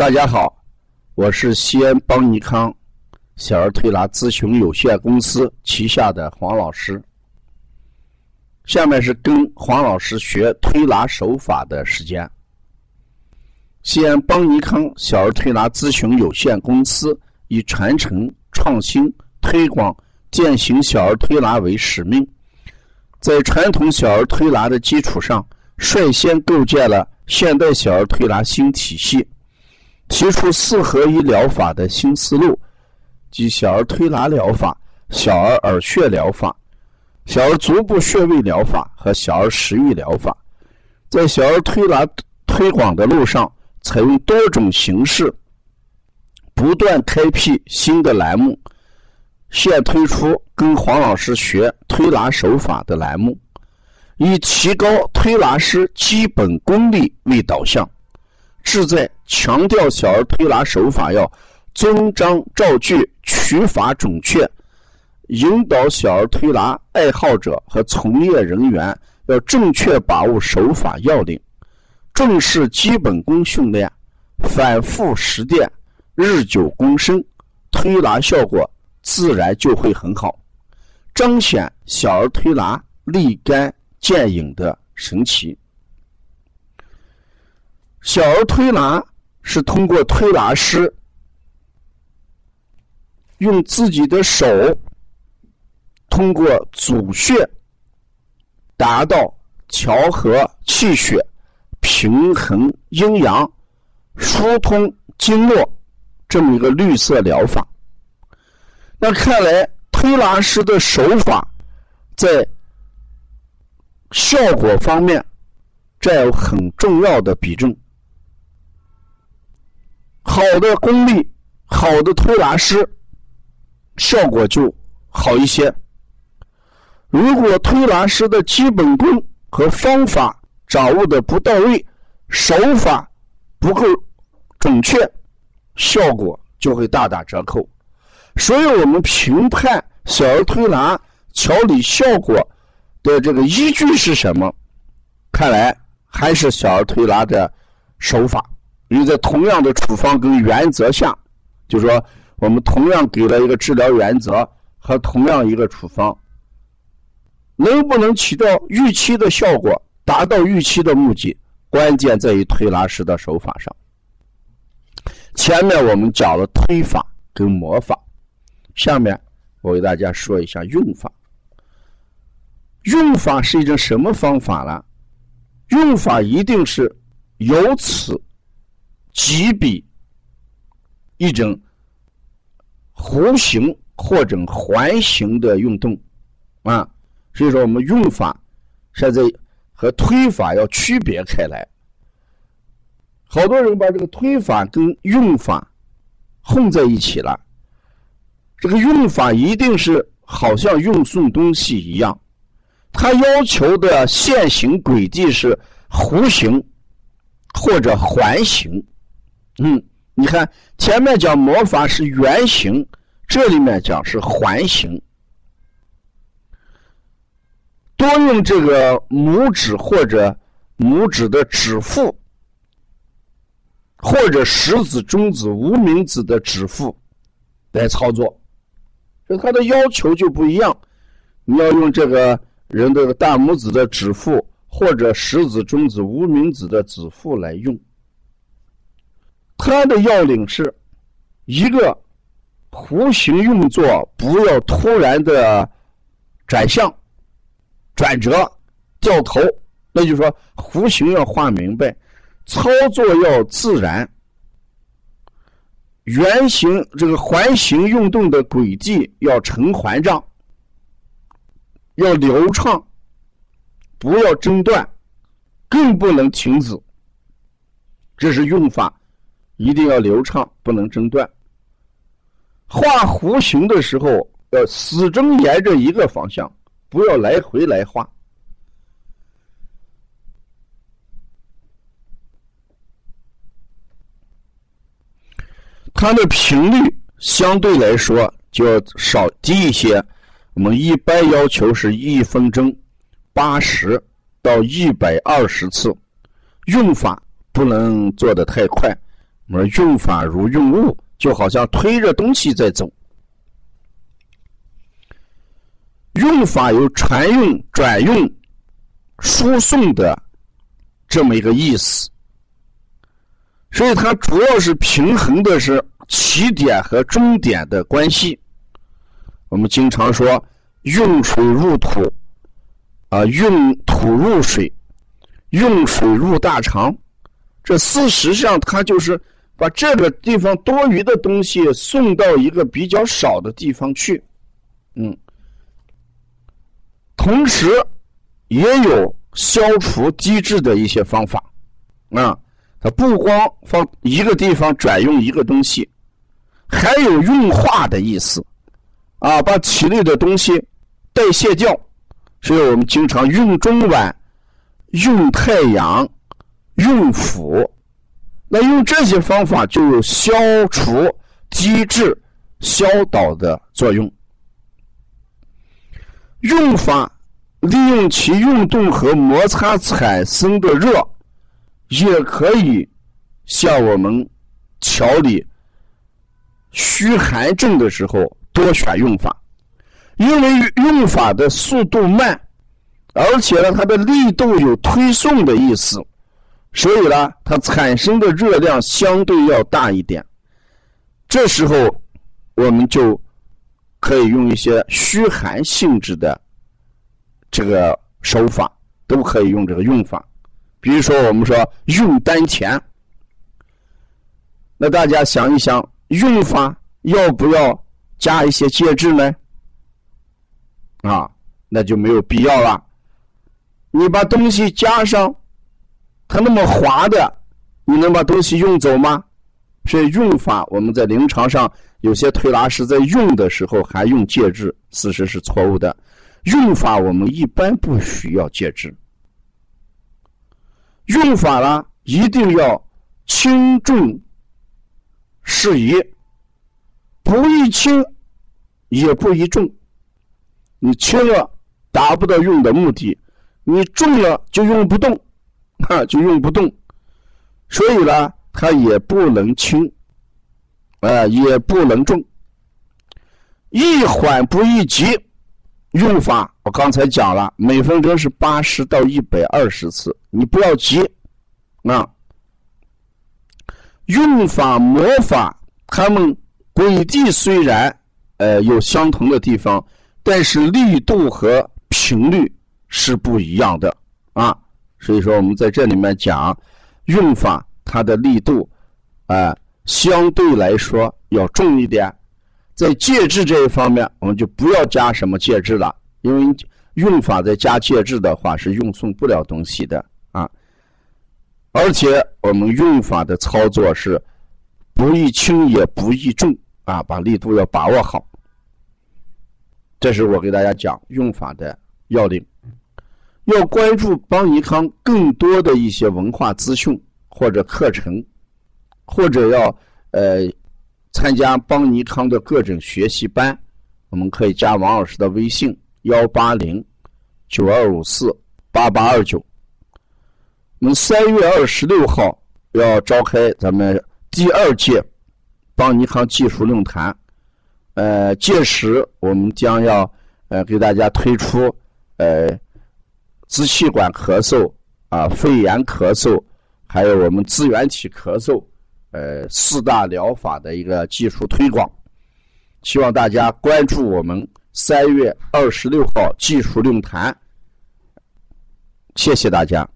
大家好，我是西安邦尼康小儿推拿咨询有限公司旗下的黄老师。下面是跟黄老师学推拿手法的时间。西安邦尼康小儿推拿咨询有限公司以传承、创新、推广、践行小儿推拿为使命，在传统小儿推拿的基础上，率先构建了现代小儿推拿新体系，提出四合一疗法的新思路，即小儿推拿疗法、小儿耳穴疗法。小儿足部穴位疗法和小儿食欲疗法，在小儿推拿推广的路上，采用多种形式，不断开辟新的栏目。现推出跟黄老师学推拿手法的栏目，以提高推拿师基本功力为导向，志在强调小儿推拿手法要遵章照据、取法准确。引导小儿推拿爱好者和从业人员要正确把握手法要领，重视基本功训练，反复实践，日久功深，推拿效果自然就会很好，彰显小儿推拿立竿见影的神奇。小儿推拿是通过推拿师用自己的手。通过组穴达到调和气血、平衡阴阳、疏通经络这么一个绿色疗法。那看来推拿师的手法在效果方面占有很重要的比重。好的功力、好的推拿师，效果就好一些。如果推拿师的基本功和方法掌握的不到位，手法不够准确，效果就会大打折扣。所以我们评判小儿推拿调理效果的这个依据是什么？看来还是小儿推拿的手法。因为在同样的处方跟原则下，就说我们同样给了一个治疗原则和同样一个处方。能不能起到预期的效果，达到预期的目的，关键在于推拿师的手法上。前面我们讲了推法跟魔法，下面我给大家说一下用法。用法是一种什么方法呢？用法一定是由此几笔一种弧形或者环形的运动啊。所以说，我们用法现在和推法要区别开来。好多人把这个推法跟用法混在一起了。这个用法一定是好像运送东西一样，它要求的线形轨迹是弧形或者环形。嗯，你看前面讲魔法是圆形，这里面讲是环形。多用这个拇指或者拇指的指腹，或者食指、中指、无名指的指腹来操作，所以它的要求就不一样。你要用这个人的大拇指的指腹，或者食指、中指、无名指的指腹来用。它的要领是一个弧形运作，不要突然的转向。转折、掉头，那就是说弧形要画明白，操作要自然。圆形这个环形运动的轨迹要成环状，要流畅，不要中断，更不能停止。这是用法，一定要流畅，不能中断。画弧形的时候，要始终沿着一个方向。不要来回来画，它的频率相对来说就要少低一些。我们一般要求是一分钟八十到一百二十次，用法不能做的太快，我们用法如用物，就好像推着东西在走。用法有传用、转用、输送的这么一个意思，所以它主要是平衡的是起点和终点的关系。我们经常说“用水入土”，啊，“用土入水”，“用水入大肠”，这事实上它就是把这个地方多余的东西送到一个比较少的地方去，嗯。同时，也有消除积滞的一些方法，啊，它不光放一个地方转用一个东西，还有用化的意思，啊，把体内的东西代谢掉，所以我们经常用中脘、用太阳、用腹，那用这些方法就有消除机制、消导的作用。用法利用其运动和摩擦产生的热，也可以像我们调理虚寒症的时候多选用法，因为用法的速度慢，而且呢它的力度有推送的意思，所以呢它产生的热量相对要大一点。这时候我们就可以用一些虚寒性质的。这个手法都可以用这个用法，比如说我们说用丹田，那大家想一想，用法要不要加一些介质呢？啊，那就没有必要了。你把东西加上，它那么滑的，你能把东西用走吗？所以用法，我们在临床上有些推拿师在用的时候还用介质，事实是错误的。用法我们一般不需要介质，用法呢一定要轻重适宜，不宜轻，也不宜重。你轻了达不到用的目的，你重了就用不动，哈就用不动。所以呢，它也不能轻，啊也不能重，宜缓不宜急。用法我刚才讲了，每分钟是八十到一百二十次，你不要急啊。用法魔法，他们轨迹虽然呃有相同的地方，但是力度和频率是不一样的啊。所以说我们在这里面讲用法，它的力度啊相对来说要重一点。在介质这一方面，我们就不要加什么介质了，因为用法在加介质的话是运送不了东西的啊。而且我们用法的操作是不宜轻也不宜重啊，把力度要把握好。这是我给大家讲用法的要领。要关注邦尼康更多的一些文化资讯或者课程，或者要呃。参加邦尼康的各种学习班，我们可以加王老师的微信：幺八零九二五四八八二九。我们三月二十六号要召开咱们第二届邦尼康技术论坛，呃，届时我们将要呃给大家推出呃支气管咳嗽啊、肺炎咳嗽，还有我们支原体咳嗽。呃，四大疗法的一个技术推广，希望大家关注我们三月二十六号技术论坛。谢谢大家。